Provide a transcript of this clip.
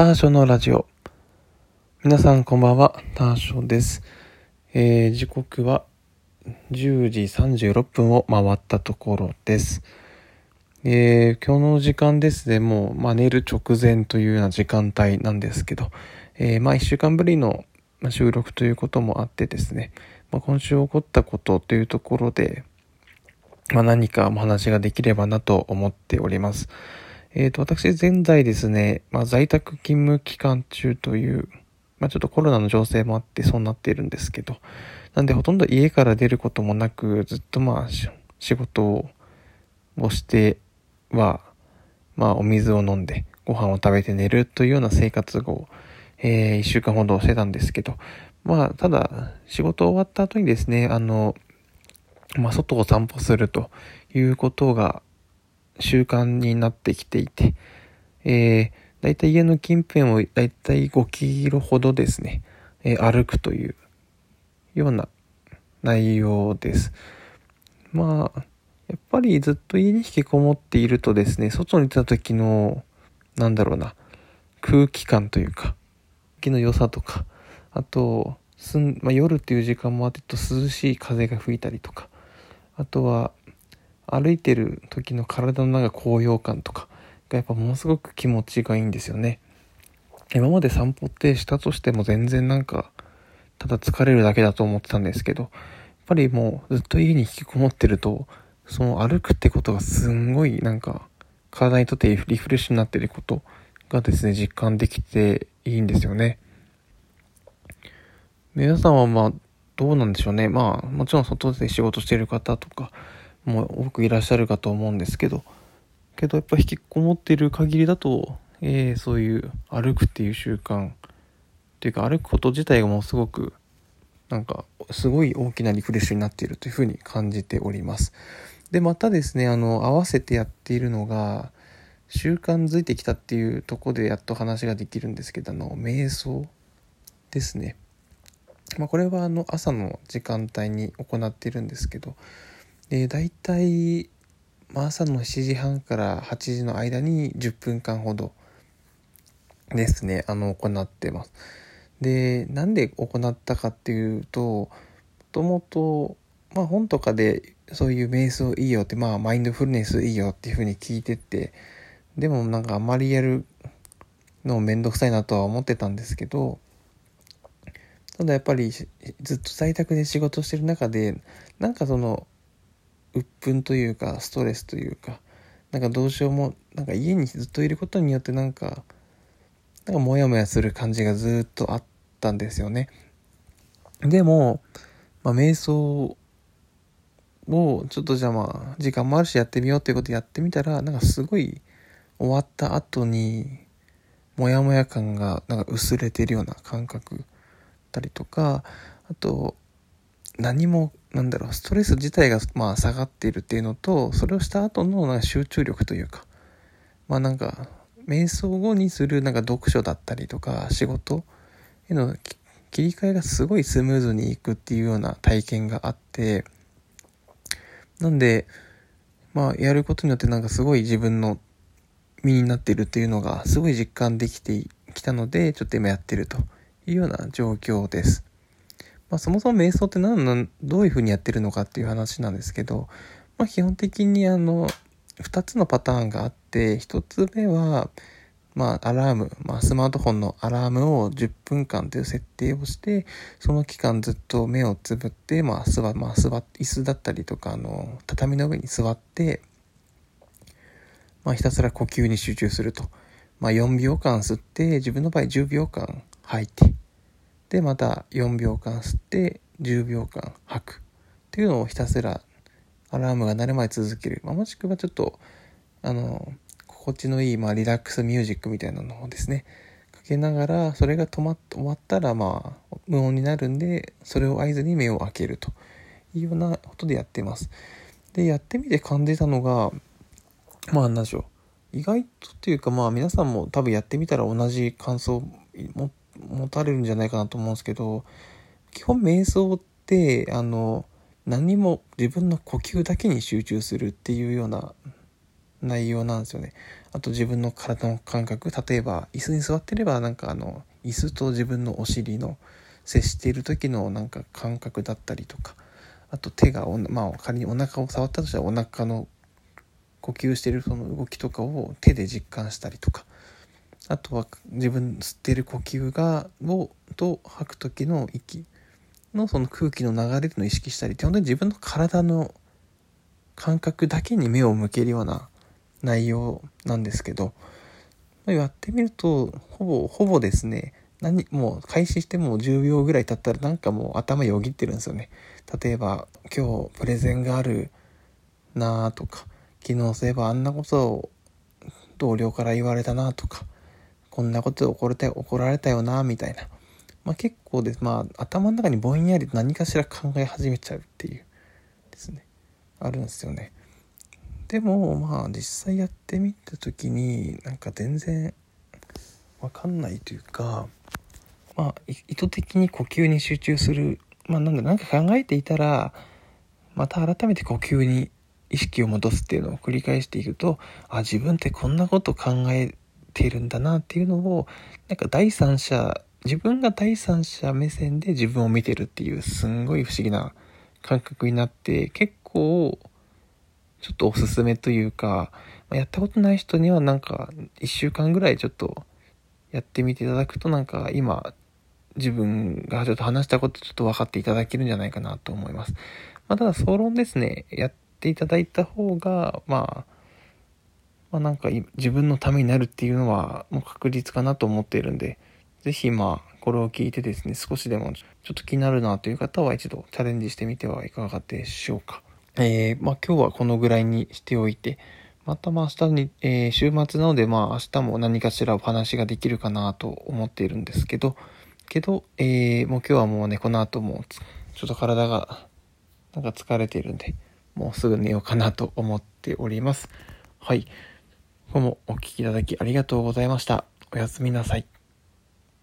ターショのラジオ。皆さんこんばんは、ターショです。えー、時刻は10時36分を回ったところです。えー、今日の時間ですね、もう、まあ、寝る直前というような時間帯なんですけど、えー、まあ、1週間ぶりの収録ということもあってですね、まあ、今週起こったことというところで、まあ、何かお話ができればなと思っております。えっ、ー、と、私、現在ですね、まあ、在宅勤務期間中という、まあ、ちょっとコロナの情勢もあってそうなっているんですけど、なんでほとんど家から出ることもなく、ずっとまあ、仕事をしては、まあ、お水を飲んで、ご飯を食べて寝るというような生活を、えー、一週間ほどしてたんですけど、まあ、ただ、仕事終わった後にですね、あの、まあ、外を散歩するということが、習慣になってきていて、えー、だいたい家の近辺をだいたい5キロほどですね、えー、歩くというような内容です。まあ、やっぱりずっと家に引きこもっているとですね、外に出た時の、なんだろうな、空気感というか、気の良さとか、あと、すんまあ、夜っていう時間もあってと涼しい風が吹いたりとか、あとは、歩いてる時の体のなんか高揚感とかがやっぱものすごく気持ちがいいんですよね。今まで散歩ってしたとしても全然なんかただ疲れるだけだと思ってたんですけどやっぱりもうずっと家に引きこもってるとその歩くってことがすんごいなんか体にとってリフレッシュになってることがですね実感できていいんですよね。皆さんはまあどうなんでしょうね。まあもちろん外で仕事してる方とかも多くいらっしゃるかと思うんですけどけどやっぱ引きこもっている限りだと、えー、そういう歩くっていう習慣っていうか歩くこと自体がもうすごくなんかすごい大きなリフレッシュになっているというふうに感じております。でまたですねあの合わせてやっているのが習慣づいてきたっていうとこでやっと話ができるんですけどあの瞑想ですね。まあ、これはあの朝の時間帯に行っているんですけどで、大体、まあ、朝の7時半から8時の間に10分間ほどですね、あの、行ってます。で、なんで行ったかっていうと、もともと、まあ本とかでそういう瞑想いいよって、まあマインドフルネスいいよっていうふうに聞いてて、でもなんかあまりやるのめんどくさいなとは思ってたんですけど、ただやっぱりずっと在宅で仕事してる中で、なんかその鬱憤というかストレスというかなんかどうしようもなんか家にずっといることによってなんかなんかモヤモヤする感じがずっとあったんですよね。でも、まあ、瞑想をちょっとじゃあまあ時間もあるしやってみようっていうことやってみたらなんかすごい終わった後にモヤモヤ感がなんか薄れてるような感覚だったりとかあと何もなんだろう、ストレス自体がまあ下がっているっていうのと、それをした後のなんか集中力というか、まあなんか、瞑想後にするなんか読書だったりとか、仕事への切り替えがすごいスムーズにいくっていうような体験があって、なんで、まあやることによってなんかすごい自分の身になっているっていうのがすごい実感できてきたので、ちょっと今やってるというような状況です。まあ、そもそも瞑想って何なんどういうふうにやってるのかっていう話なんですけど、まあ、基本的にあの2つのパターンがあって1つ目は、まあ、アラーム、まあ、スマートフォンのアラームを10分間という設定をしてその期間ずっと目をつぶって、まあ座まあ、座椅子だったりとかあの畳の上に座って、まあ、ひたすら呼吸に集中すると、まあ、4秒間吸って自分の場合10秒間吐いて。で、また4秒間吸って10秒間吐くっていうのをひたすらアラームが鳴るまで続ける。まあ、もしくはちょっと、あの、心地のいい、まあ、リラックスミュージックみたいなのをですね、かけながら、それが止まっ、終わったら、まあ、無音になるんで、それを合図に目を開けるというようなことでやってます。で、やってみて感じたのが、まあ、なんでしょう。意外とっていうか、まあ、皆さんも多分やってみたら同じ感想持っ持たれるんじゃないかなと思うんですけど基本瞑想ってあの何も自分の呼吸だけに集中するっていうような内容なんですよね。あと自分の体の感覚。例えば椅子に座ってればなんかあの椅子と自分のお尻の接している時のなんか感覚だったりとか。あと手がまあ仮にお腹を触ったとしたらお腹の呼吸してるその動きとかを手で実感したりとか。あとは自分吸ってる呼吸がをと吐く時の息のその空気の流れの意識したりって本当に自分の体の感覚だけに目を向けるような内容なんですけどやってみるとほぼほぼですね何もう開始してもう10秒ぐらい経ったらなんかもう頭よぎってるんですよね。例えば今日プレゼンがあるなあとか昨日そういえばあんなことを同僚から言われたなとかこんなことで怒れた怒られたよなみたいな、まあ、結構です。まあ頭の中にぼんやり何かしら考え始めちゃうっていうですね。あるんですよね。でもまあ実際やってみた時になんか全然わかんないというかまあ意図的に呼吸に集中する。まあなんだなんか考えていたらまた改めて呼吸に意識を戻すっていうのを繰り返していくとあ自分ってこんなこと考えてるんだなっていうのをなんか第三者自分が第三者目線で自分を見てるっていうすんごい不思議な感覚になって結構ちょっとおすすめというかやったことない人にはなんか1週間ぐらいちょっとやってみていただくとなんか今自分がちょっと話したことちょっと分かっていただけるんじゃないかなと思います。まあ、ただ総論ですね、やっていただいた方が、まあ、まあ、なんか自分のためになるっていうのはもう確実かなと思っているんで、是非まあこれを聞いてですね、少しでもちょっと気になるなという方は一度チャレンジしてみてはいかがでしょうか。えー、まあ今日はこのぐらいにしておいて、またまあ明日に、えー、週末なのでまあ明日も何かしらお話ができるかなと思っているんですけど、けど、えー、もう今日はもうね、この後もちょっと体がなんか疲れているんで、もうすぐ寝ようかなと思っております。はい。今日もお聴きいただきありがとうございました。おやすみなさい。